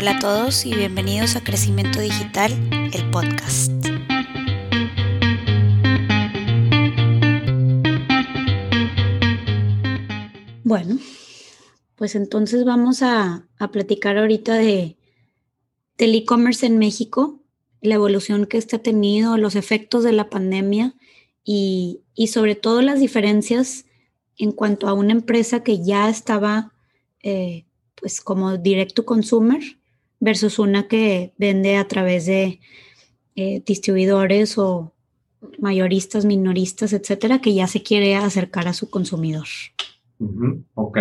Hola a todos y bienvenidos a Crecimiento Digital, el podcast. Bueno, pues entonces vamos a, platicar ahorita de, del e-commerce en México, la evolución que este ha tenido, los efectos de la pandemia y, sobre todo las diferencias en cuanto a una empresa que ya estaba eh, pues como direct to consumer versus una que vende a través de eh, distribuidores o mayoristas, minoristas, etcétera, que ya se quiere acercar a su consumidor. ok.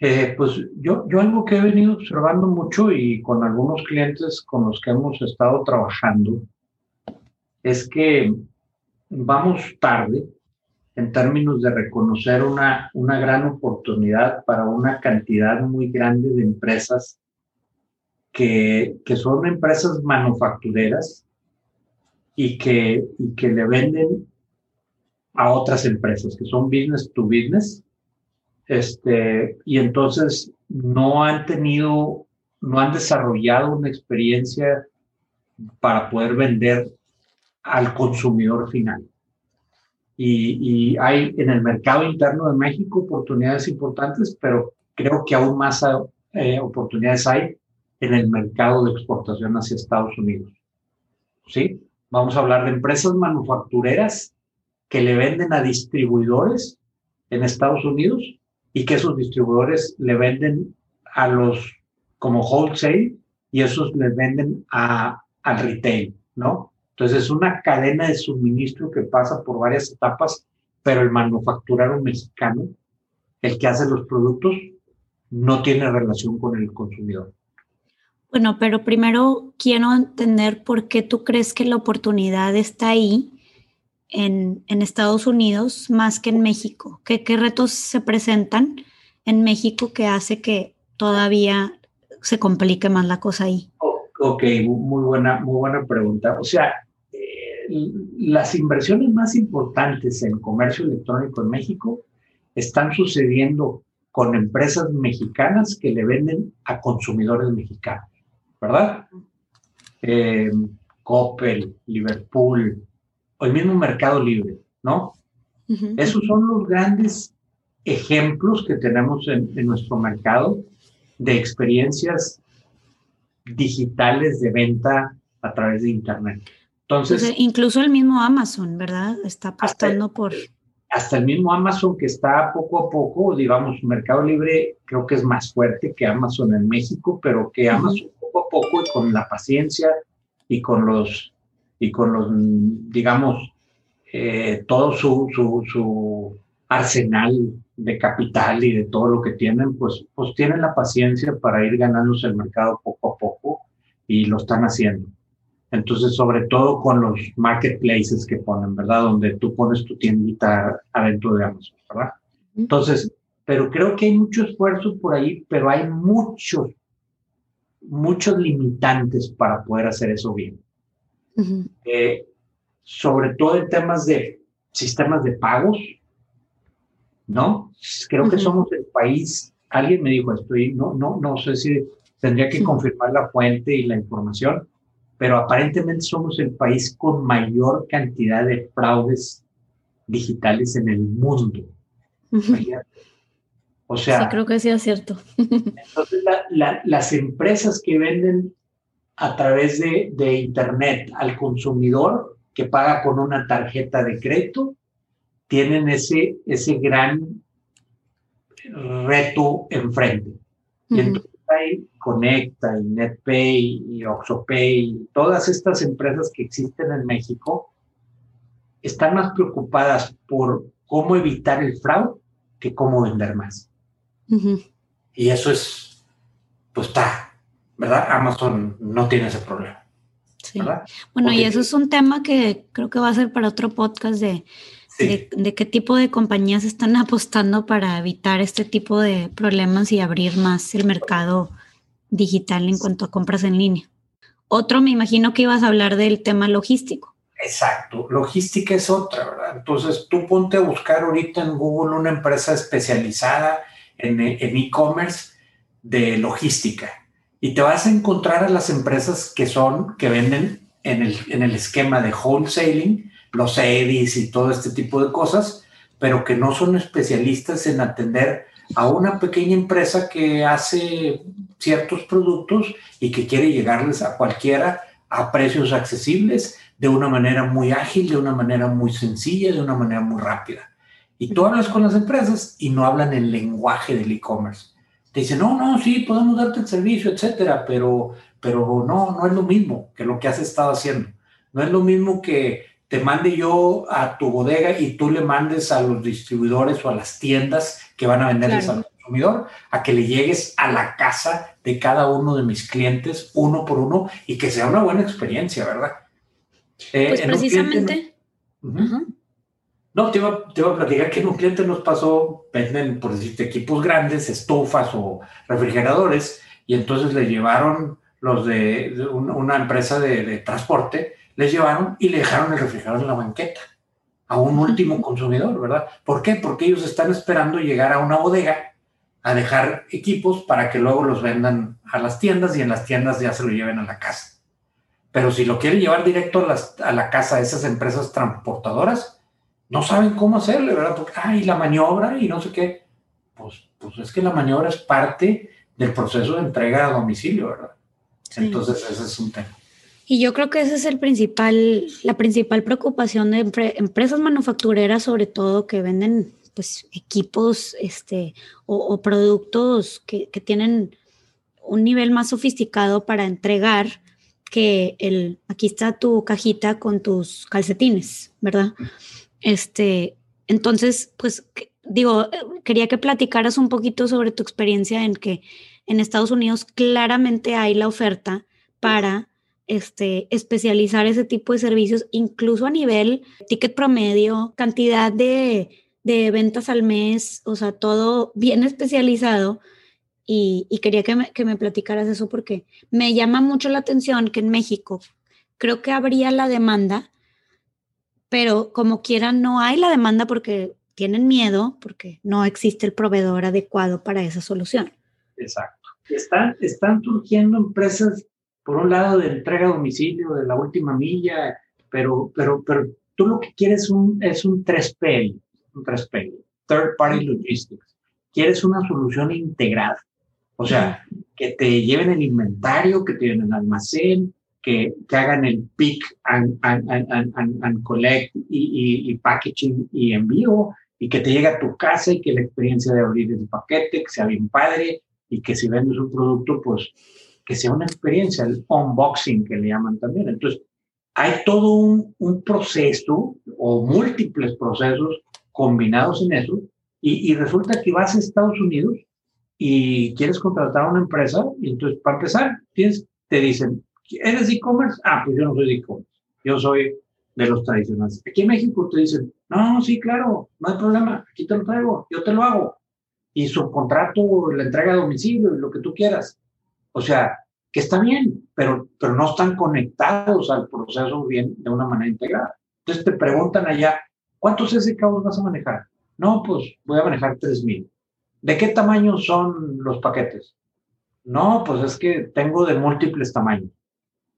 Eh, pues yo, yo algo que he venido observando mucho y con algunos clientes con los que hemos estado trabajando es que vamos tarde en términos de reconocer una, una gran oportunidad para una cantidad muy grande de empresas que, son empresas manufactureras y que, y que le venden a otras empresas, que son business to business, este, y entonces no han tenido, no han desarrollado una experiencia para poder vender al consumidor final. Y, hay en el mercado interno de México oportunidades importantes, pero creo que aún más eh, oportunidades hay en el mercado de exportación hacia Estados Unidos. ¿Sí? Vamos a hablar de empresas manufactureras que le venden a distribuidores en Estados Unidos y que esos distribuidores le venden a los como wholesale y esos le venden a, al retail, ¿no? Entonces es una cadena de suministro que pasa por varias etapas, pero el manufacturero mexicano, el que hace los productos, no tiene relación con el consumidor. Bueno, pero primero quiero entender por qué tú crees que la oportunidad está ahí en, Estados Unidos más que en México. ¿Qué, ¿Qué retos se presentan en México que hace que todavía se complique más la cosa ahí? Ok, muy buena, muy buena pregunta. O sea, las inversiones más importantes en comercio electrónico en México están sucediendo con empresas mexicanas que le venden a consumidores mexicanos, ¿verdad? Eh, Coppel, Liverpool, o el mismo Mercado Libre, ¿no? Esos son los grandes ejemplos que tenemos en, en nuestro mercado de experiencias digitales de venta a través de Internet. Entonces, incluso el mismo Amazon, ¿verdad? Está apostando por... Hasta el mismo Amazon que está poco a poco, digamos, Mercado Libre creo que es más fuerte que Amazon en México, pero que Amazon poco a poco y con la paciencia y con los, y con los, digamos, eh, todo su, su, su arsenal de capital y de todo lo que tienen, pues, pues tienen la paciencia para ir ganándose el mercado poco a poco y lo están haciendo. Entonces, sobre todo con los marketplaces que ponen, ¿verdad? Donde tú pones tu tiendita adentro de Amazon, ¿verdad? Entonces, pero creo que hay mucho esfuerzo por ahí, pero hay muchos, muchos limitantes para poder hacer eso bien. Eh, sobre todo en temas de sistemas de pagos, ¿no? Creo que somos el país, alguien me dijo esto y no, no, no sé si tendría que confirmar la fuente y la información, pero aparentemente somos el país con mayor cantidad de fraudes digitales en el mundo. O sea, sí, creo que sí es cierto. entonces, las empresas que venden a través de, de, Internet al consumidor que paga con una tarjeta de crédito, tienen ese, ese gran reto enfrente. Y entonces hay Conecta y NetPay y OxoPay, todas estas empresas que existen en México están más preocupadas por cómo evitar el fraude que cómo vender más. Y eso es, pues está, ¿verdad? Amazon no tiene ese problema. Sí. Bueno, y eso es un tema que creo que va a ser para otro podcast de, de, qué tipo de compañías están apostando para evitar este tipo de problemas y abrir más el mercado digital en cuanto a compras en línea. Otro, me imagino que ibas a hablar del tema logístico. Exacto, logística es otra, ¿verdad? Entonces tú ponte a buscar ahorita en Google una empresa especializada en e-commerce de logística y te vas a encontrar a las empresas que son, que venden en el, en el esquema de wholesaling, los EDIs y todo este tipo de cosas, pero que no son especialistas en atender a una pequeña empresa que hace ciertos productos y que quiere llegarles a cualquiera a precios accesibles, de una manera muy ágil, de una manera muy sencilla, de una manera muy rápida. Y tú hablas con las empresas y no hablan el lenguaje del e-commerce. Te dicen, no, no, sí, podemos darte el servicio, etcétera, pero, pero no, no es lo mismo que lo que has estado haciendo. No es lo mismo que te mande yo a tu bodega y tú le mandes a los distribuidores o a las tiendas que van a venderles al consumidor, a que le llegues a la casa de cada uno de mis clientes uno por uno y que sea una buena experiencia, ¿verdad? Eh, pues precisamente. No, te iba, te iba, a platicar que en un cliente nos pasó, venden, por decirte, equipos grandes, estufas o refrigeradores, y entonces le llevaron los de, una empresa de, transporte, les llevaron y le dejaron el refrigerador en la banqueta a un último consumidor, ¿verdad? ¿Por qué? Porque ellos están esperando llegar a una bodega a dejar equipos para que luego los vendan a las tiendas y en las tiendas ya se lo lleven a la casa. Pero si lo quieren llevar directo a, la casa de esas empresas transportadoras, no saben cómo hacerle, ¿verdad? Porque, ay, la maniobra y no sé qué. Pues, pues es que la maniobra es parte del proceso de entrega a domicilio, ¿verdad? Entonces, ese es un tema. Y yo creo que esa es el principal, la principal preocupación de empresas manufactureras, sobre todo que venden pues equipos este, o, productos que, que, tienen un nivel más sofisticado para entregar que el, aquí está tu cajita con tus calcetines, ¿verdad? Este, entonces, pues digo, quería que platicaras un poquito sobre tu experiencia en que en Estados Unidos claramente hay la oferta para este, especializar ese tipo de servicios, incluso a nivel ticket promedio, cantidad de, de ventas al mes, o sea, todo bien especializado y, quería que me, que me, platicaras eso porque me llama mucho la atención que en México creo que habría la demanda, pero como quiera no hay la demanda porque tienen miedo, porque no existe el proveedor adecuado para esa solución. Exacto. Están, están surgiendo empresas, por un lado, de entrega a domicilio, de la última milla, pero, pero, pero tú lo que quieres un, es un 3P, un 3P, Third Party Logistics. Quieres una solución integrada o sea, que te lleven el inventario, que te lleven el almacén, que, que hagan el pick and, and, and, and collect y, y, packaging y envío, y que te llegue a tu casa y que la experiencia de abrir el paquete, que sea bien padre, y que si vendes un producto, pues que sea una experiencia, el unboxing que le llaman también. Entonces, hay todo un, un proceso o múltiples procesos combinados en eso, y, y resulta que vas a Estados Unidos y quieres contratar a una empresa, y entonces para empezar, tienes, te dicen, ¿eres e-commerce? Ah, pues yo no soy e-commerce, yo soy de los tradicionales. Aquí en México te dicen, no, sí, claro, no hay problema, aquí te lo traigo, yo te lo hago. Y su contrato, la entrega a domicilio, lo que tú quieras. O sea, que está bien, pero, pero no están conectados al proceso bien de una manera integrada. Entonces te preguntan allá, ¿cuántos SKUs vas a manejar? No, pues voy a manejar 3000. ¿De qué tamaño son los paquetes? No, pues es que tengo de múltiples tamaños.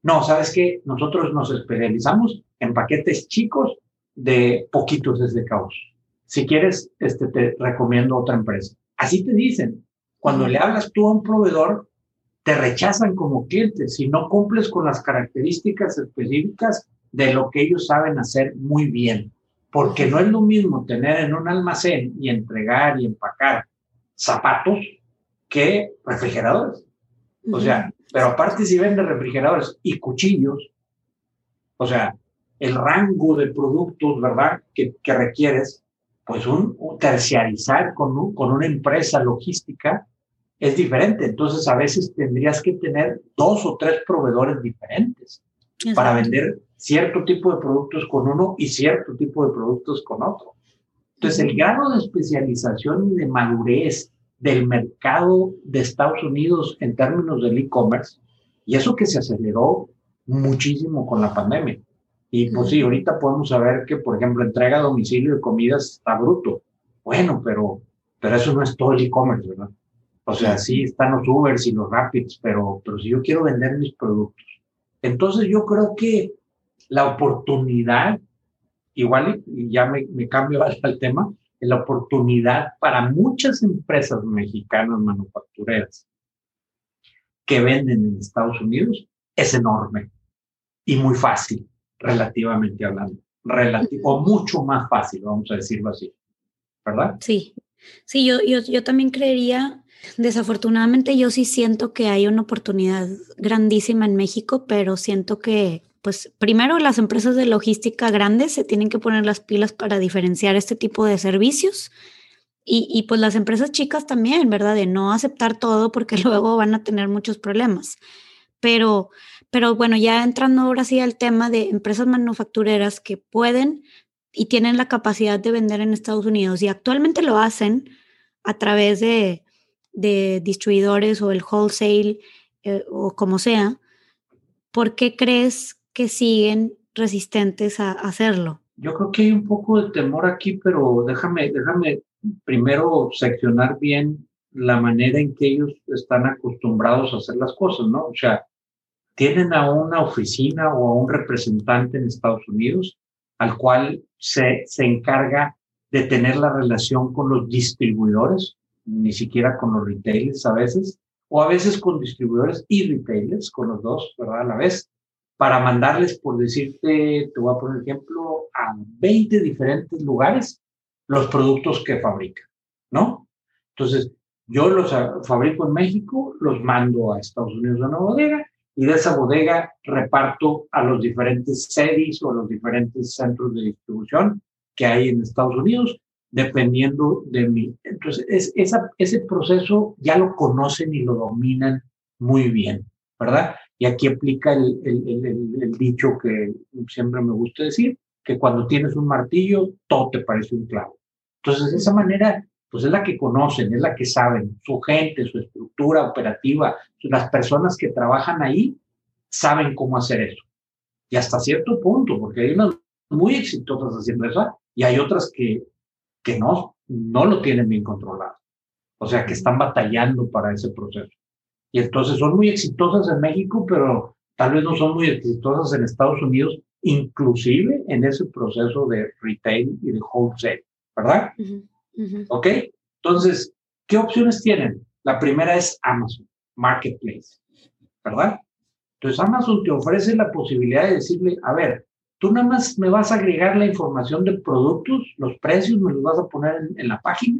No, ¿sabes qué? Nosotros nos especializamos en paquetes chicos de poquitos caos. Si quieres, este, te recomiendo otra empresa. Así te dicen. Cuando le hablas tú a un proveedor, te rechazan como cliente si no cumples con las características específicas de lo que ellos saben hacer muy bien. Porque no es lo mismo tener en un almacén y entregar y empacar zapatos que refrigeradores. O sea, pero aparte si vende refrigeradores y cuchillos, o sea, el rango de productos, ¿verdad?, que, que requieres, pues un, terciarizar con, con una empresa logística es diferente. Entonces, a veces tendrías que tener dos o tres proveedores diferentes para vender cierto tipo de productos con uno y cierto tipo de productos con otro. Entonces, el grado de especialización y de madurez del mercado de Estados Unidos en términos del e-commerce, y eso que se aceleró muchísimo con la pandemia. Y pues sí, ahorita podemos saber que, por ejemplo, entrega a domicilio de comidas está bruto. Bueno, pero, pero eso no es todo el e-commerce, ¿verdad? O sea, sí están los Ubers y los Rapids, pero, pero si yo quiero vender mis productos. Entonces yo creo que la oportunidad, igual y ya me, me cambio al tema, la oportunidad para muchas empresas mexicanas manufactureras que venden en Estados Unidos es enorme y muy fácil, relativamente hablando. Relativo, o mucho más fácil, vamos a decirlo así. ¿Verdad? Sí, sí, yo, yo, yo también creería, desafortunadamente yo sí siento que hay una oportunidad grandísima en México, pero siento que pues primero las empresas de logística grandes se tienen que poner las pilas para diferenciar este tipo de servicios y, y, pues las empresas chicas también, ¿verdad? De no aceptar todo porque luego van a tener muchos problemas. Pero, pero bueno, ya entrando ahora sí al tema de empresas manufactureras que pueden y tienen la capacidad de vender en Estados Unidos y actualmente lo hacen a través de, de distribuidores o el wholesale eh, o como sea, ¿por qué crees que siguen resistentes a hacerlo? Yo creo que hay un poco de temor aquí, pero déjame, déjame primero seccionar bien la manera en que ellos están acostumbrados a hacer las cosas, ¿no? O sea, tienen a una oficina o a un representante en Estados Unidos al cual se, se encarga de tener la relación con los distribuidores, ni siquiera con los retailers a veces, o a veces con distribuidores y retailers, con los dos, ¿verdad? A la vez para mandarles, por decirte, te voy a poner ejemplo, a 20 diferentes lugares los productos que fabrica, ¿no? Entonces, yo los fabrico en México, los mando a Estados Unidos a una bodega y de esa bodega reparto a los diferentes sedes o a los diferentes centros de distribución que hay en Estados Unidos, dependiendo de mí. Entonces, ese proceso ya lo conocen y lo dominan muy bien, ¿verdad? Y aquí aplica el, el, dicho que siempre me gusta decir, que cuando tienes un martillo, todo te parece un clavo. Entonces, de esa manera, pues es la que conocen, es la que saben, su gente, su estructura operativa, las personas que trabajan ahí, saben cómo hacer eso. Y hasta cierto punto, porque hay unas muy exitosas haciendo eso y hay otras que, que no, no lo tienen bien controlado. O sea, que están batallando para ese proceso. Y entonces son muy exitosas en México, pero tal vez no son muy exitosas en Estados Unidos, inclusive en ese proceso de retail y de wholesale, ¿verdad? ¿Ok? Entonces, ¿qué opciones tienen? La primera es Amazon, Marketplace, ¿verdad? Entonces Amazon te ofrece la posibilidad de decirle, a ver, tú nada más me vas a agregar la información de productos, los precios, me los vas a poner en, en la página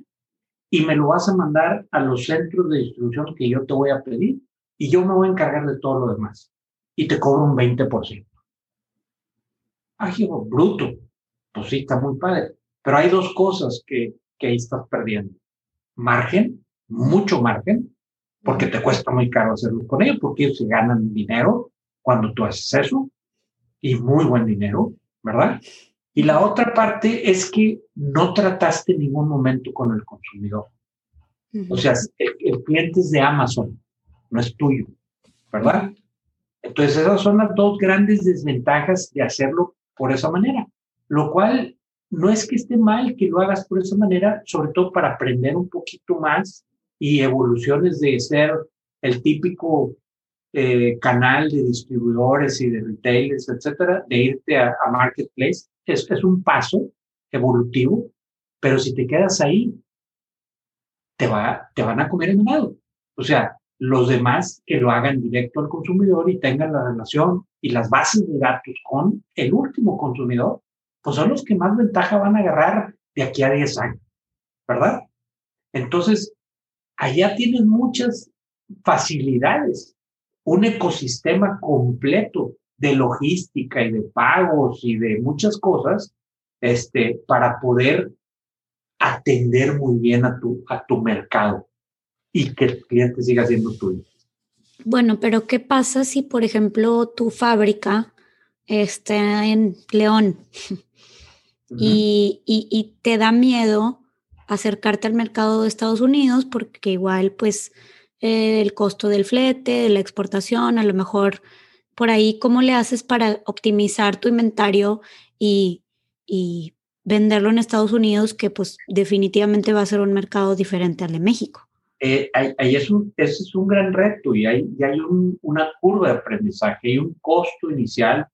y me lo vas a mandar a los centros de distribución que yo te voy a pedir y yo me voy a encargar de todo lo demás. Y te cobro un 20%. Ah, bruto. Pues sí, está muy padre. Pero hay dos cosas que, que ahí estás perdiendo. Margen, mucho margen, porque te cuesta muy caro hacerlo con ellos, porque ellos se ganan dinero cuando tú haces eso, y muy buen dinero, ¿verdad? Y la otra parte es que no trataste en ningún momento con el consumidor. O sea, el, cliente es de Amazon, no es tuyo, ¿verdad? Entonces esas son las dos grandes desventajas de hacerlo por esa manera, lo cual no es que esté mal que lo hagas por esa manera, sobre todo para aprender un poquito más y evoluciones de ser el típico eh, canal de distribuidores y de retailers, etcétera, de irte a marketplace es, es un paso evolutivo, pero si te quedas ahí, te, va, te van a comer el ganado. O sea, los demás que lo hagan directo al consumidor y tengan la relación y las bases de datos con el último consumidor, pues son los que más ventaja van a agarrar de aquí a 10 años, ¿verdad? Entonces, allá tienes muchas facilidades, un ecosistema completo de logística y de pagos y de muchas cosas, este, para poder atender muy bien a tu, a tu mercado y que el cliente siga siendo tuyo. Bueno, pero ¿qué pasa si, por ejemplo, tu fábrica está en León y, y, te da miedo acercarte al mercado de Estados Unidos porque igual, pues, eh, el costo del flete, de la exportación, a lo mejor por ahí, ¿cómo le haces para optimizar tu inventario y, y venderlo en Estados Unidos, que pues definitivamente va a ser un mercado diferente al de México? eh, ahí, es un, ese es un gran reto y hay, y hay una curva de aprendizaje, hay un costo inicial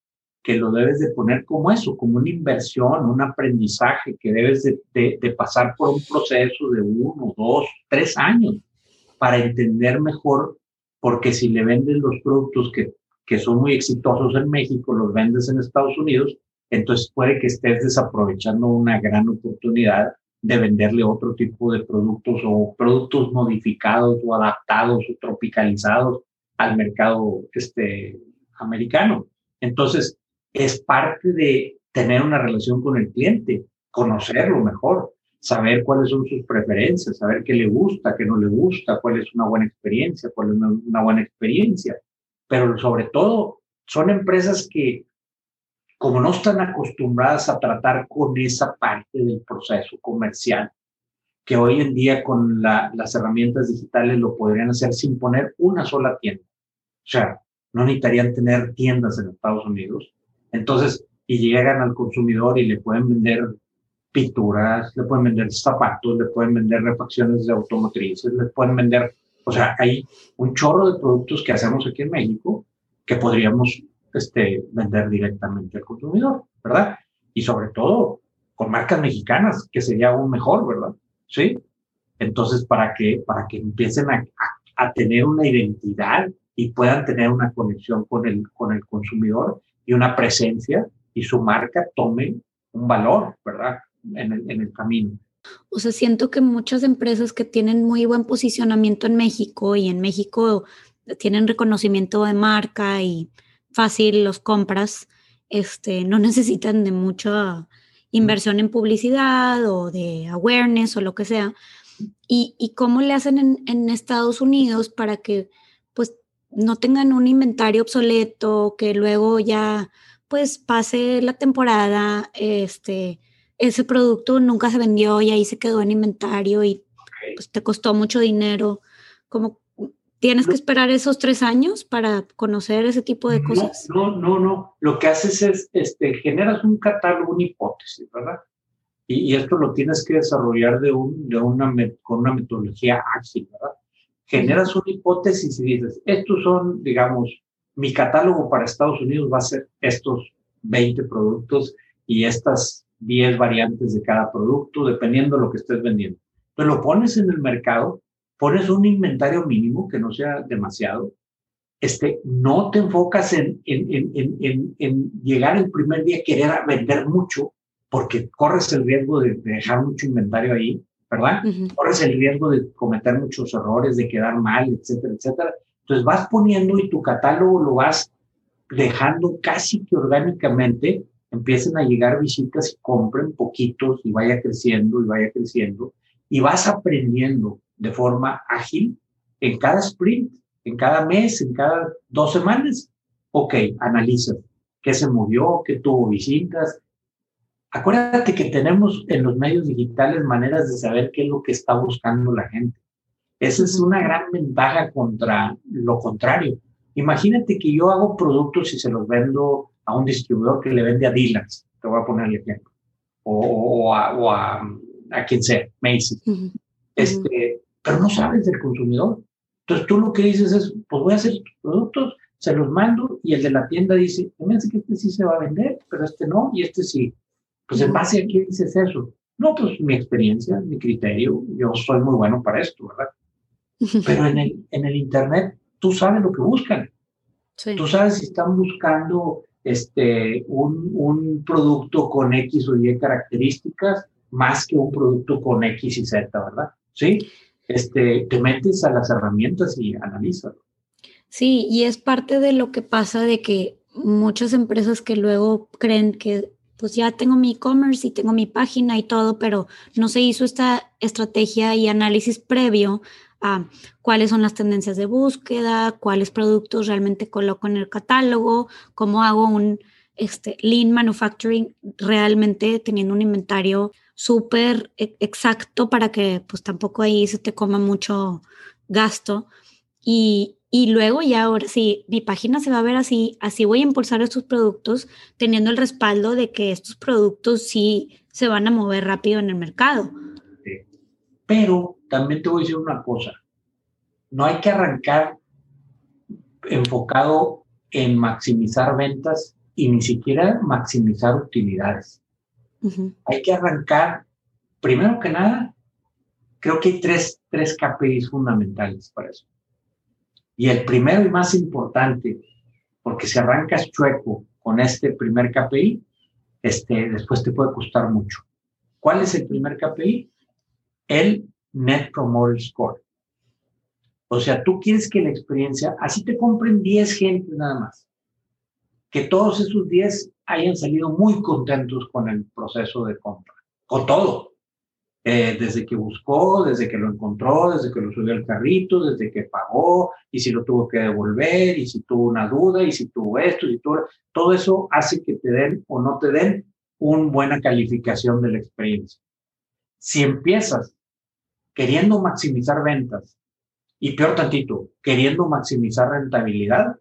que lo debes de poner como eso, como una inversión, un aprendizaje que debes de, de, pasar por un proceso de uno, dos, tres años para entender mejor, porque si le vendes los productos que, que son muy exitosos en México, los vendes en Estados Unidos, entonces puede que estés desaprovechando una gran oportunidad de venderle otro tipo de productos o productos modificados o adaptados o tropicalizados al mercado este, americano. Entonces, es parte de tener una relación con el cliente, conocerlo mejor, saber cuáles son sus preferencias, saber qué le gusta, qué no le gusta, cuál es una buena experiencia, cuál es una, buena experiencia. Pero sobre todo, son empresas que, como no están acostumbradas a tratar con esa parte del proceso comercial, que hoy en día con las herramientas digitales lo podrían hacer sin poner una sola tienda. O sea, no necesitarían tener tiendas en Estados Unidos, entonces, y llegan al consumidor y le pueden vender pinturas, le pueden vender zapatos, le pueden vender refacciones de automotrices, le pueden vender, o sea, hay un chorro de productos que hacemos aquí en México que podríamos este, vender directamente al consumidor, ¿verdad? Y sobre todo con marcas mexicanas, que sería aún mejor, ¿verdad? Sí. Entonces, para que, para que empiecen a, a, a tener una identidad y puedan tener una conexión con el, con el consumidor y una presencia y su marca tome un valor, ¿verdad? En el, en el camino. O sea, siento que muchas empresas que tienen muy buen posicionamiento en México y en México tienen reconocimiento de marca y fácil los compras, este, no necesitan de mucha inversión en publicidad o de awareness o lo que sea. ¿Y, y cómo le hacen en, en Estados Unidos para que no tengan un inventario obsoleto, que luego ya pues pase la temporada, este, ese producto nunca se vendió y ahí se quedó en inventario y pues te costó mucho dinero. Como tienes que esperar esos tres años para conocer ese tipo de cosas. No, no, no. Lo que haces es, este, generas un catálogo, una hipótesis, ¿verdad? Y, esto lo tienes que desarrollar de, un, de una, con una metodología ágil, ¿verdad? generas una hipótesis y dices, estos son, digamos, mi catálogo para Estados Unidos va a ser estos 20 productos y estas 10 variantes de cada producto, dependiendo de lo que estés vendiendo. Entonces lo pones en el mercado, pones un inventario mínimo que no sea demasiado, este, no te enfocas en, en, en, en, llegar el primer día a querer vender mucho, porque corres el riesgo de dejar mucho inventario ahí, ¿verdad? Corres el riesgo de cometer muchos errores, de quedar mal, etcétera, etcétera. Entonces vas poniendo y tu catálogo lo vas dejando casi que orgánicamente, empiecen a llegar visitas y compren poquitos y vaya creciendo y vaya creciendo y vas aprendiendo de forma ágil en cada sprint, en cada mes, en cada dos semanas. Ok, analiza qué se movió, qué tuvo visitas, Acuérdate que tenemos en los medios digitales maneras de saber qué es lo que está buscando la gente. Esa es una gran ventaja contra lo contrario. Imagínate que yo hago productos y se los vendo a un distribuidor que le vende a Dylan's, te voy a poner el ejemplo, o, a, a, quien sea, Macy's. este, pero no sabes del consumidor. Entonces tú lo que dices es, pues voy a hacer productos, se los mando y el de la tienda dice, me hace que este sí se va a vender, pero este no y este sí. Pues en base a qué dices eso. No, pues mi experiencia, mi criterio, yo soy muy bueno para esto, ¿verdad? Pero en el, en el Internet tú sabes lo que buscan. Tú sabes si están buscando este, un, un producto con X o Y características más que un producto con X y Z, ¿verdad? Sí, este, te metes a las herramientas y analizas. Sí, y es parte de lo que pasa de que muchas empresas que luego creen que pues ya tengo mi e-commerce y tengo mi página y todo, pero no se hizo esta estrategia y análisis previo a cuáles son las tendencias de búsqueda, cuáles productos realmente coloco en el catálogo, cómo hago un este, lean manufacturing realmente teniendo un inventario súper e-, exacto para que pues tampoco ahí se te coma mucho gasto. Y, y luego ya ahora sí, mi página se va a ver así, así voy a impulsar estos productos teniendo el respaldo de que estos productos sí se van a mover rápido en el mercado. Pero también te voy a decir una cosa, no hay que arrancar enfocado en maximizar ventas y ni siquiera maximizar utilidades. Hay que arrancar, primero que nada, creo que hay tres, tres KPIs fundamentales para eso. Y el primero y más importante, porque si arrancas chueco con este primer KPI, este, después te puede costar mucho. ¿Cuál es el primer KPI? El Net Promoter Score. O sea, tú quieres que la experiencia, así te compren 10 gente nada más, que todos esos 10 hayan salido muy contentos con el proceso de compra, con todo. Eh, desde que buscó, desde que lo encontró, desde que lo subió al carrito, desde que pagó, y si lo tuvo que devolver, y si tuvo una duda, y si tuvo esto, y todo, todo eso hace que te den o no te den una buena calificación de la experiencia. Si empiezas queriendo maximizar ventas y peor tantito, queriendo maximizar rentabilidad,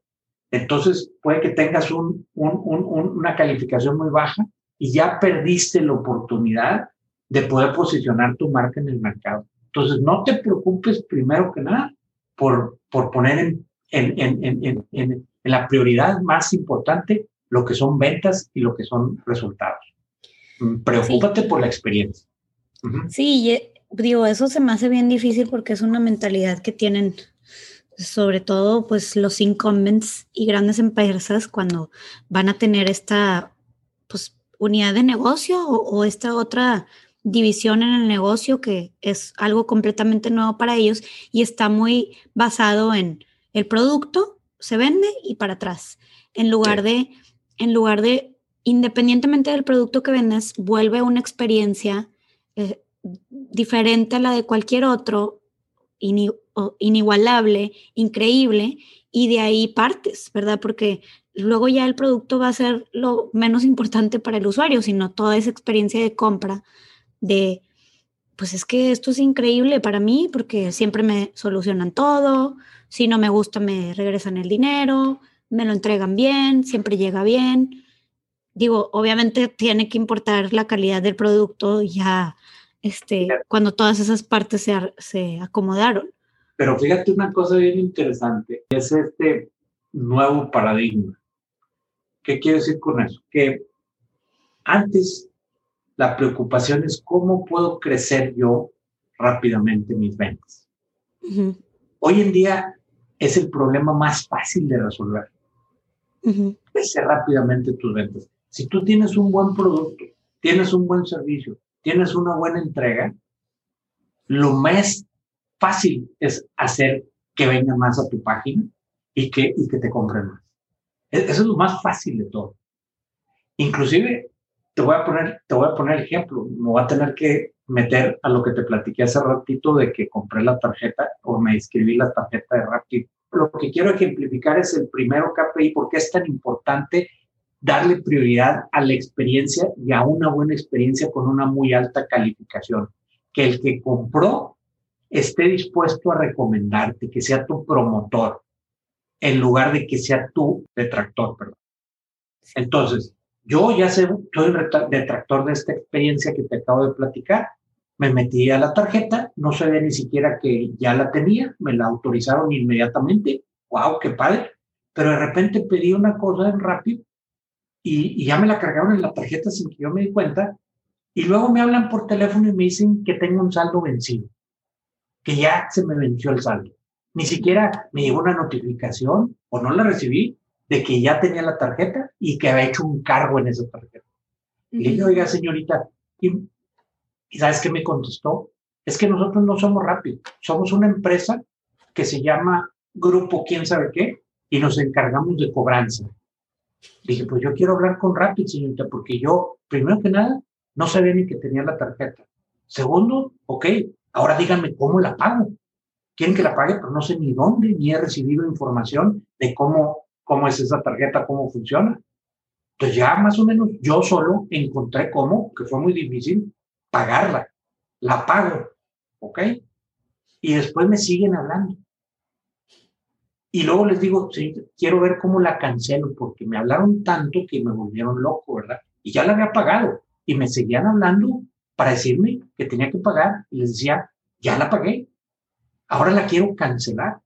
entonces puede que tengas un, una calificación muy baja y ya perdiste la oportunidad de poder posicionar tu marca en el mercado. Entonces, no te preocupes primero que nada por, por poner en, en, en, en, la prioridad más importante lo que son ventas y lo que son resultados. Mm, preocúpate por la experiencia. Sí, digo, eso se me hace bien difícil porque es una mentalidad que tienen sobre todo pues los incumbents y grandes empresas cuando van a tener esta pues unidad de negocio o, esta otra división en el negocio que es algo completamente nuevo para ellos y está muy basado en el producto se vende y para atrás. En lugar de en lugar de independientemente del producto que vendes vuelve una experiencia eh, diferente a la de cualquier otro, inigualable, increíble, y de ahí partes, ¿verdad? Porque luego ya el producto va a ser lo menos importante para el usuario, sino toda esa experiencia de compra de, pues es que esto es increíble para mí porque siempre me solucionan todo, si no me gusta me regresan el dinero, me lo entregan bien, siempre llega bien. Digo, obviamente tiene que importar la calidad del producto ya este, cuando todas esas partes se, se acomodaron. Pero fíjate una cosa bien interesante, es este nuevo paradigma. ¿Qué quiero decir con eso? Que antes la preocupación es cómo puedo crecer yo rápidamente mis ventas. Hoy en día es el problema más fácil de resolver. Crecer rápidamente tus ventas. Si tú tienes un buen producto, tienes un buen servicio, tienes una buena entrega, lo más fácil es hacer que venga más a tu página y que, y que te compren más. E, eso es lo más fácil de todo. Inclusive, te voy a poner, te voy a poner ejemplo. Me voy a tener que meter a lo que te platiqué hace ratito de que compré la tarjeta o me inscribí la tarjeta de Rapid. Lo que quiero ejemplificar es el primero KPI, porque es tan importante darle prioridad a la experiencia y a una buena experiencia con una muy alta calificación. Que el que compró esté dispuesto a recomendarte, que sea tu promotor, en lugar de que sea tu detractor, perdón. Entonces, yo ya sé, soy detractor de esta experiencia que te acabo de platicar. Me metí a la tarjeta, no sabía ni siquiera que ya la tenía, me la autorizaron inmediatamente. ¡Wow, qué padre! Pero de repente pedí una cosa en rápido y, ya me la cargaron en la tarjeta sin que yo me di cuenta. Y luego me hablan por teléfono y me dicen que tengo un saldo vencido, que ya se me venció el saldo. Ni siquiera me llegó una notificación o no la recibí de que ya tenía la tarjeta y que había hecho un cargo en esa tarjeta. Y le dije, oiga, señorita, ¿y, ¿y sabes qué me contestó? Es que nosotros no somos rápidos, somos una empresa que se llama Grupo quién sabe qué y nos encargamos de cobranza. Dije, pues yo quiero hablar con Rapid, señorita, porque yo, primero que nada, no sabía ni que tenía la tarjeta. Segundo, ok, ahora díganme cómo la pago. Quieren que la pague, pero no sé ni dónde, ni he recibido información de cómo, cómo es esa tarjeta, cómo funciona. Entonces ya más o menos yo solo encontré cómo, que fue muy difícil, pagarla. La pago, ¿ok? Y después me siguen hablando. Y luego les digo, sí, quiero ver cómo la cancelo, porque me hablaron tanto que me volvieron loco, ¿verdad? Y ya la había pagado. Y me seguían hablando para decirme que tenía que pagar. Y les decía, ya la pagué. Ahora la quiero cancelar.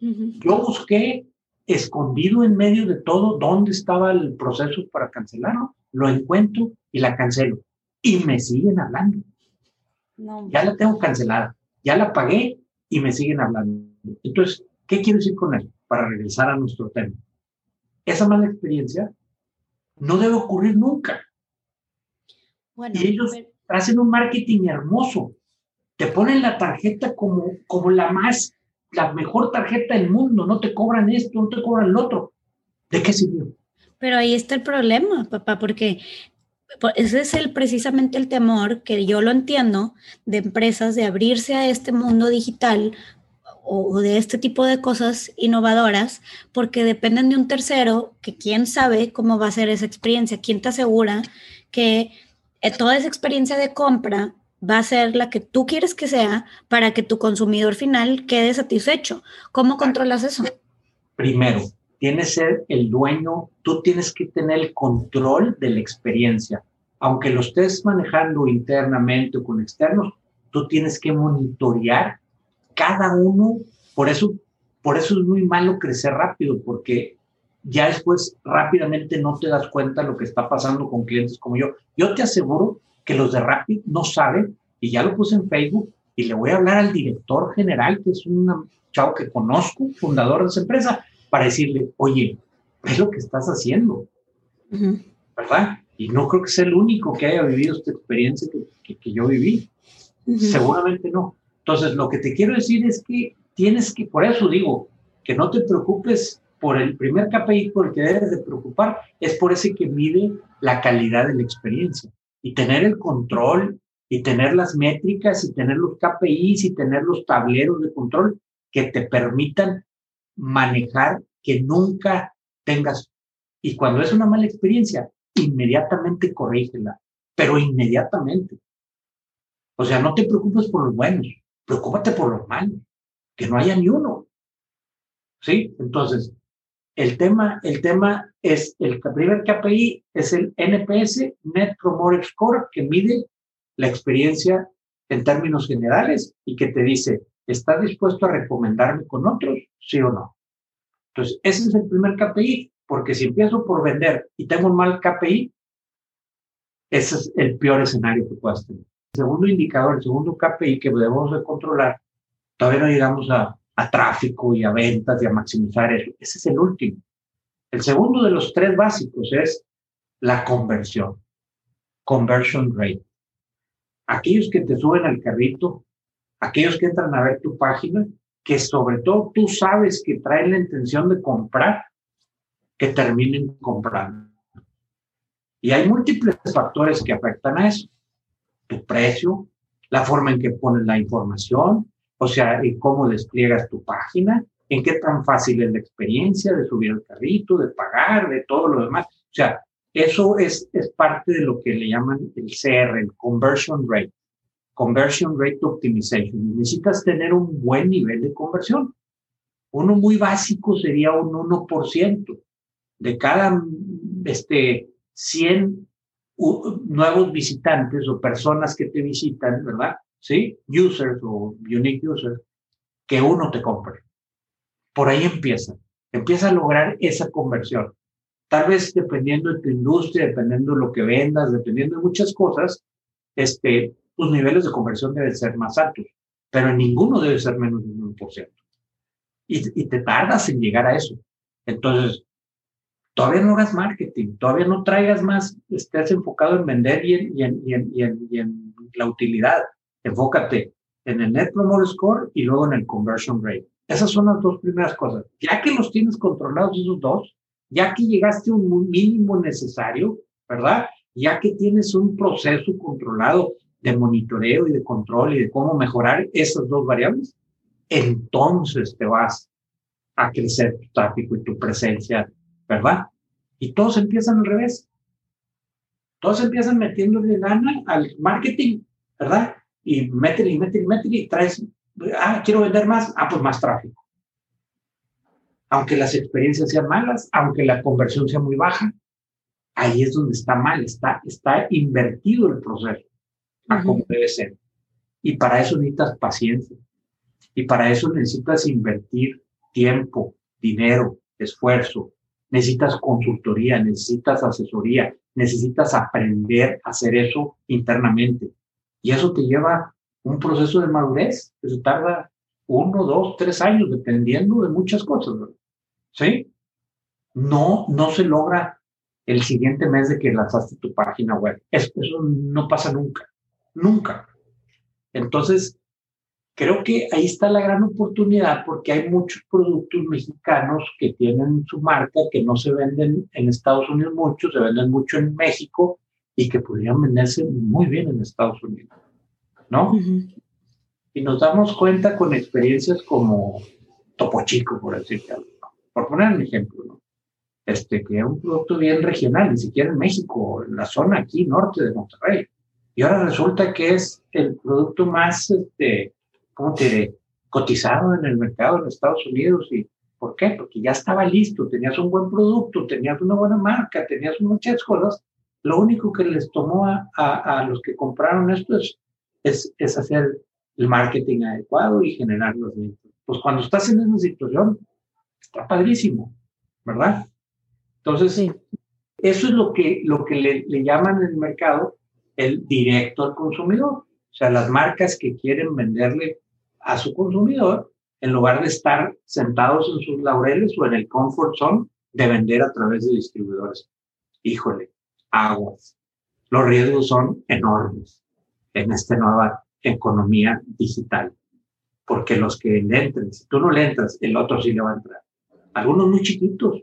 Yo busqué escondido en medio de todo dónde estaba el proceso para cancelarlo, lo encuentro y la cancelo. Y me siguen hablando. Ya la tengo cancelada, ya la pagué y me siguen hablando. Entonces, ¿qué quiero decir con eso? Para regresar a nuestro tema. Esa mala experiencia no debe ocurrir nunca. y ellos hacen un marketing hermoso. Te ponen la tarjeta como, como la más, la mejor tarjeta del mundo. No te cobran esto, no te cobran lo otro. ¿De qué sirvió? Pero ahí está el problema, papá, porque ese es el, precisamente el temor que yo lo entiendo de empresas de abrirse a este mundo digital o de este tipo de cosas innovadoras porque dependen de un tercero que quién sabe cómo va a ser esa experiencia, quién te asegura que eh, toda esa experiencia de compra va a ser la que tú quieres que sea para que tu consumidor final quede satisfecho. ¿Cómo controlas eso? Primero, tienes que ser el dueño, tú tienes que tener el control de la experiencia. Aunque lo estés manejando internamente o con externos, tú tienes que monitorear cada uno. Por eso, por eso es muy malo crecer rápido, porque ya después rápidamente no te das cuenta de lo que está pasando con clientes como yo. Yo te aseguro que los de Rapid no saben, y ya lo puse en Facebook, y le voy a hablar al director general, que es un chavo que conozco, fundador de esa empresa, para decirle, oye, es lo que estás haciendo, ¿verdad? Y no creo que sea el único que haya vivido esta experiencia que, que, yo viví. Seguramente no. Entonces, lo que te quiero decir es que tienes que, por eso digo, que no te preocupes por el primer KPI por el que debes de preocupar, es por ese que mide la calidad de la experiencia. Y tener el control y tener las métricas y tener los KPIs y tener los tableros de control que te permitan manejar que nunca tengas. Y cuando es una mala experiencia, inmediatamente corrígela, pero inmediatamente. O sea, no te preocupes por los buenos, preocúpate por los malos, que no haya ni uno. ¿Sí? Entonces, el tema, el tema es, el primer KPI es el NPS, Net Promoter Score, que mide la experiencia en términos generales y que te dice, ¿estás dispuesto a recomendarme con otros? Sí o no. Entonces, ese es el primer KPI, porque si empiezo por vender y tengo un mal KPI, ese es el peor escenario que puedas tener. Segundo indicador, el segundo KPI que debemos de controlar, todavía no llegamos a, a tráfico y a ventas y a maximizar eso. Ese es el último. El segundo de los tres básicos es la conversión, conversion rate. Aquellos que te suben al carrito, aquellos que entran a ver tu página, que sobre todo tú sabes que traen la intención de comprar, que terminen comprando. Y hay múltiples factores que afectan a eso tu precio, la forma en que pones la información, o sea, en cómo despliegas tu página, en qué tan fácil es la experiencia de subir al carrito, de pagar, de todo lo demás. O sea, eso es, es parte de lo que le llaman el CR, el Conversion Rate, Conversion Rate Optimization. Necesitas tener un buen nivel de conversión. Uno muy básico sería un 1%. De cada este, 100 nuevos visitantes o personas que te visitan, ¿verdad? ¿Sí? Users o unique users, que uno te compre. Por ahí empieza. Empieza a lograr esa conversión. Tal vez dependiendo de tu industria, dependiendo de lo que vendas, dependiendo de muchas cosas, este, tus niveles de conversión deben ser más altos, pero en ninguno debe ser menos de un 1%. Y, y te tardas en llegar a eso. Entonces, todavía no hagas marketing, todavía no traigas más, estés enfocado en vender y en, y en, y en, y en la utilidad. Enfócate en el Net Promoter Score y luego en el Conversion Rate. Esas son las dos primeras cosas. Ya que los tienes controlados esos dos, ya que llegaste a un mínimo necesario, ¿verdad? Ya que tienes un proceso controlado de monitoreo y de control y de cómo mejorar esas dos variables, entonces te vas a crecer tu tráfico y tu presencia ¿verdad? Y todos empiezan al revés. Todos empiezan metiéndole gana al marketing, ¿verdad? Y métele y métele y métele y traes, ah, quiero vender más, ah, pues más tráfico. Aunque las experiencias sean malas, aunque la conversión sea muy baja, ahí es donde está mal, está, está invertido el proceso a como debe ser. Y para eso necesitas paciencia. Y para eso necesitas invertir tiempo, dinero, esfuerzo, necesitas consultoría, necesitas asesoría, necesitas aprender a hacer eso internamente. Y eso te lleva un proceso de madurez que se tarda uno, dos, tres años, dependiendo de muchas cosas. ¿Sí? No, no se logra el siguiente mes de que lanzaste tu página web. Eso, eso no pasa nunca, nunca. Entonces, creo que ahí está la gran oportunidad porque hay muchos productos mexicanos que tienen su marca, que no se venden en Estados Unidos mucho, se venden mucho en México y que podrían venderse muy bien en Estados Unidos, ¿no? Y nos damos cuenta con experiencias como Topo Chico, por decirte algo, por poner un ejemplo, ¿no? Este, que era un producto bien regional, ni siquiera en México, en la zona aquí norte de Monterrey. Y ahora resulta que es el producto más, este, ¿cómo te diré? Cotizado en el mercado de Estados Unidos. ¿Y por qué? Porque ya estaba listo, tenías un buen producto, tenías una buena marca, tenías muchas cosas. Lo único que les tomó a, a, los que compraron esto es, es, es, hacer el marketing adecuado y generar los ventas. Pues cuando estás en esa situación, está padrísimo, ¿verdad? Entonces, eso es lo que, lo que le, le llaman en el mercado el directo al consumidor. O sea, las marcas que quieren venderle a su consumidor, en lugar de estar sentados en sus laureles o en el comfort zone de vender a través de distribuidores. Híjole, aguas. Los riesgos son enormes en esta nueva economía digital. Porque los que le entren, si tú no le entras, el otro sí le va a entrar. Algunos muy chiquitos,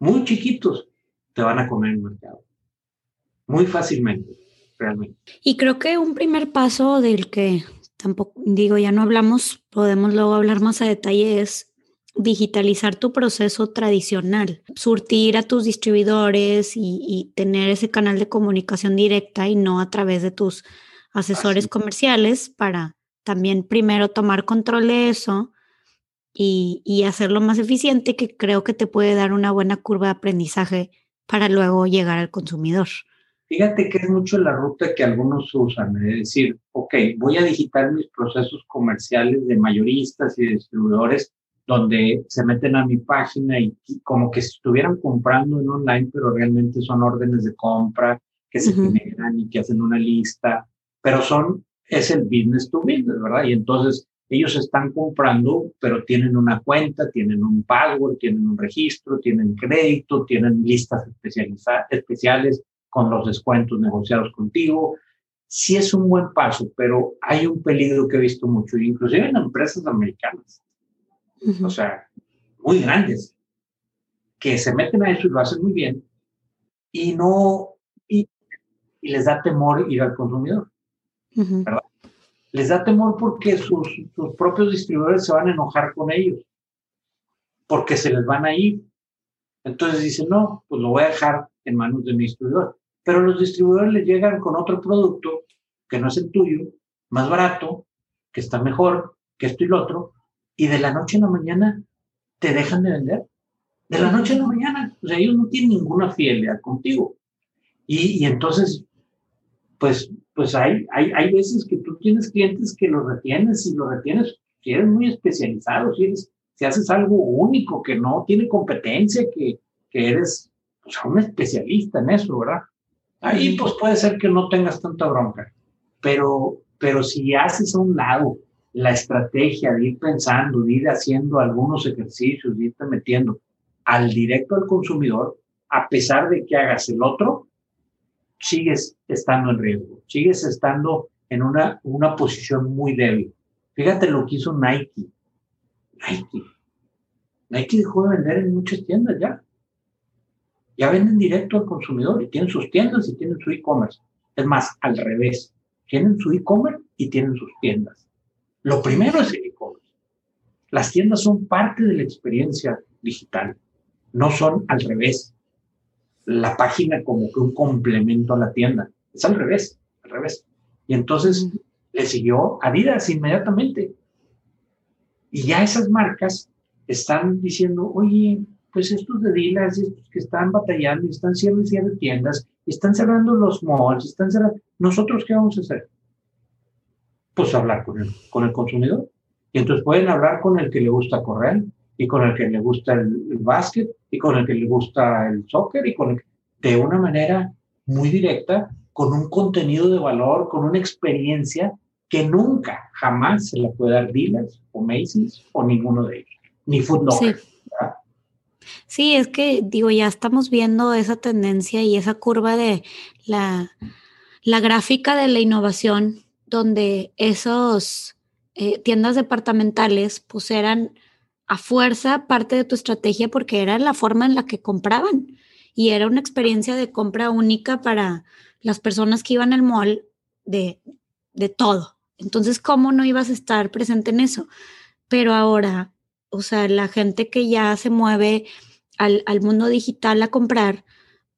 muy chiquitos, te van a comer el mercado. Muy fácilmente, realmente. Y creo que un primer paso del que tampoco, digo, ya no hablamos, podemos luego hablar más a detalle, es digitalizar tu proceso tradicional, surtir a tus distribuidores y, tener ese canal de comunicación directa y no a través de tus asesores comerciales para también primero tomar control de eso y, y hacerlo más eficiente, que creo que te puede dar una buena curva de aprendizaje para luego llegar al consumidor. Fíjate que es mucho la ruta que algunos usan, es decir, ok, voy a digitar mis procesos comerciales de mayoristas y distribuidores donde se meten a mi página y, como que estuvieran comprando en online, pero realmente son órdenes de compra que se generan y que hacen una lista, pero son, es el business to business, ¿verdad? Y entonces ellos están comprando, pero tienen una cuenta, tienen un password, tienen un registro, tienen crédito, tienen listas especializadas, especiales con los descuentos negociados contigo. Sí es un buen paso, pero hay un peligro que he visto mucho, inclusive en empresas americanas, o sea, muy grandes, que se meten a eso y lo hacen muy bien y no, y, les da temor ir al consumidor, ¿verdad? Les da temor porque sus, sus propios distribuidores se van a enojar con ellos, porque se les van a ir. Entonces dicen, no, pues lo voy a dejar en manos de mi distribuidor pero los distribuidores les llegan con otro producto que no es el tuyo, más barato, que está mejor, que esto y lo otro, y de la noche a la mañana te dejan de vender. De la noche a la mañana. O sea, ellos no tienen ninguna fidelidad contigo. Y, y entonces, pues, pues hay, hay, hay veces que tú tienes clientes que los retienes y los retienes, si eres muy especializado, si, eres, si haces algo único, que no tiene competencia, que, que eres pues, un especialista en eso, ¿verdad? Ahí pues puede ser que no tengas tanta bronca, pero, pero si haces a un lado la estrategia de ir pensando, de ir haciendo algunos ejercicios, de irte metiendo al directo al consumidor, a pesar de que hagas el otro, sigues estando en riesgo, sigues estando en una, una posición muy débil. Fíjate lo que hizo Nike. Nike. Nike dejó de vender en muchas tiendas ya ya venden directo al consumidor y tienen sus tiendas y tienen su e-commerce. Es más, al revés, tienen su e-commerce y tienen sus tiendas. Lo primero es el e-commerce. Las tiendas son parte de la experiencia digital, no son al revés. La página como que un complemento a la tienda. Es al revés, al revés. Y entonces le siguió Adidas inmediatamente. Y ya esas marcas están diciendo, oye, pues estos de dealers, estos que están batallando, están cerrando cierre tiendas, están cerrando los malls, están cerrando, ¿nosotros qué vamos a hacer? Pues hablar con el, con el consumidor. Y entonces pueden hablar con el que le gusta correr, y con el que le gusta el, el básquet y con el que le gusta el soccer y con el, de una manera muy directa, con un contenido de valor, con una experiencia que nunca, jamás se la puede dar Dillas o Macy's o ninguno de ellos, ni Foot Sí. Sí, es que digo, ya estamos viendo esa tendencia y esa curva de la, la gráfica de la innovación, donde esos eh, tiendas departamentales pues eran a fuerza parte de tu estrategia porque era la forma en la que compraban y era una experiencia de compra única para las personas que iban al mall de, de todo. Entonces, ¿cómo no ibas a estar presente en eso? Pero ahora, o sea, la gente que ya se mueve al, al mundo digital a comprar,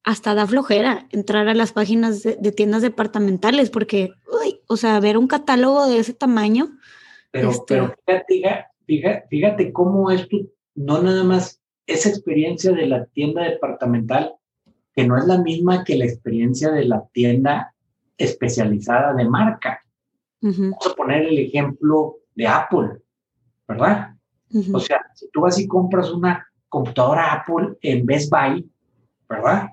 hasta da flojera entrar a las páginas de, de tiendas departamentales porque, uy, o sea, ver un catálogo de ese tamaño. Pero, este... pero fíjate, fíjate, fíjate cómo esto no nada más esa experiencia de la tienda departamental, que no es la misma que la experiencia de la tienda especializada de marca. Uh -huh. Vamos a poner el ejemplo de Apple, ¿verdad? Uh -huh. O sea, si tú vas y compras una computadora Apple en Best Buy, ¿verdad?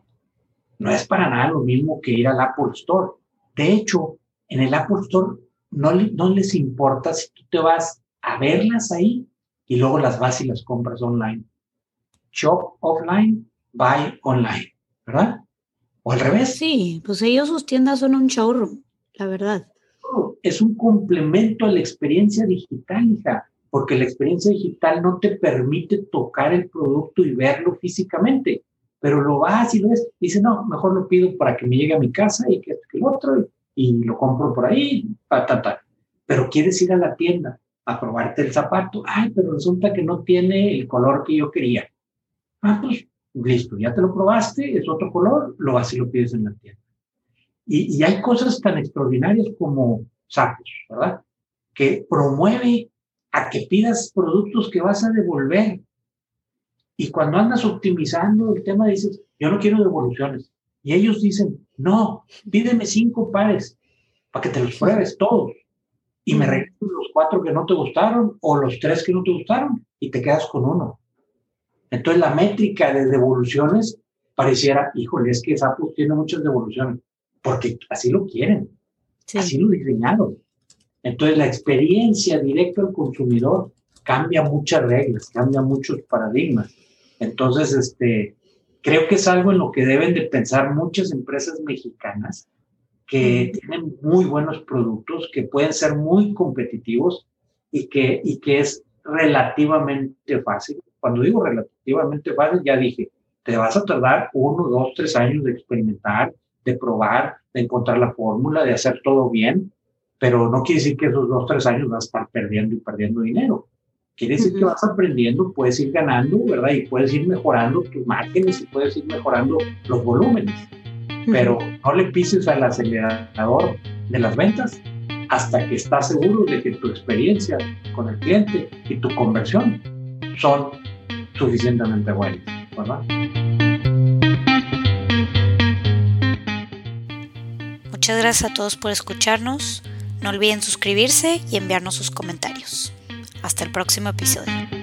No es para nada lo mismo que ir al Apple Store. De hecho, en el Apple Store no, no les importa si tú te vas a verlas ahí y luego las vas y las compras online. Shop offline, buy online, ¿verdad? O al revés. Sí, pues ellos sus tiendas son un showroom, la verdad. Es un complemento a la experiencia digital, hija, porque la experiencia digital no te permite tocar el producto y verlo físicamente, pero lo vas y lo ves, y dice, no, mejor lo pido para que me llegue a mi casa y que, que el otro, y, y, lo compro por ahí, ta, ta, ta. Pero quieres ir a la tienda a probarte el zapato, ay, pero resulta que no tiene el color que yo quería. Ah, pues listo, ya te lo probaste, es otro color, lo vas y lo pides en la tienda. Y, y hay cosas tan extraordinarias como Sapos, ¿verdad? Que promueve a que pidas productos que vas a devolver. Y cuando andas optimizando el tema, dices, yo no quiero devoluciones. Y ellos dicen, no, pídeme cinco pares para que te los pruebes todos. Y me regresan los cuatro que no te gustaron o los tres que no te gustaron y te quedas con uno. Entonces la métrica de devoluciones pareciera, híjole, es que Zappos tiene muchas devoluciones, porque así lo quieren, sí. así lo diseñaron. Entonces la experiencia directa al consumidor cambia muchas reglas, cambia muchos paradigmas. Entonces, este, creo que es algo en lo que deben de pensar muchas empresas mexicanas que tienen muy buenos productos, que pueden ser muy competitivos y que, y que es relativamente fácil. Cuando digo relativamente fácil, ya dije, te vas a tardar uno, dos, tres años de experimentar, de probar, de encontrar la fórmula, de hacer todo bien, pero no quiere decir que esos dos, tres años vas a estar perdiendo y perdiendo dinero. Quiere decir uh -huh. que vas aprendiendo, puedes ir ganando, ¿verdad? Y puedes ir mejorando tus márgenes y puedes ir mejorando los volúmenes. Uh -huh. Pero no le pises al acelerador de las ventas hasta que estás seguro de que tu experiencia con el cliente y tu conversión son suficientemente buenas, ¿verdad? Muchas gracias a todos por escucharnos. No olviden suscribirse y enviarnos sus comentarios. Hasta el próximo episodio.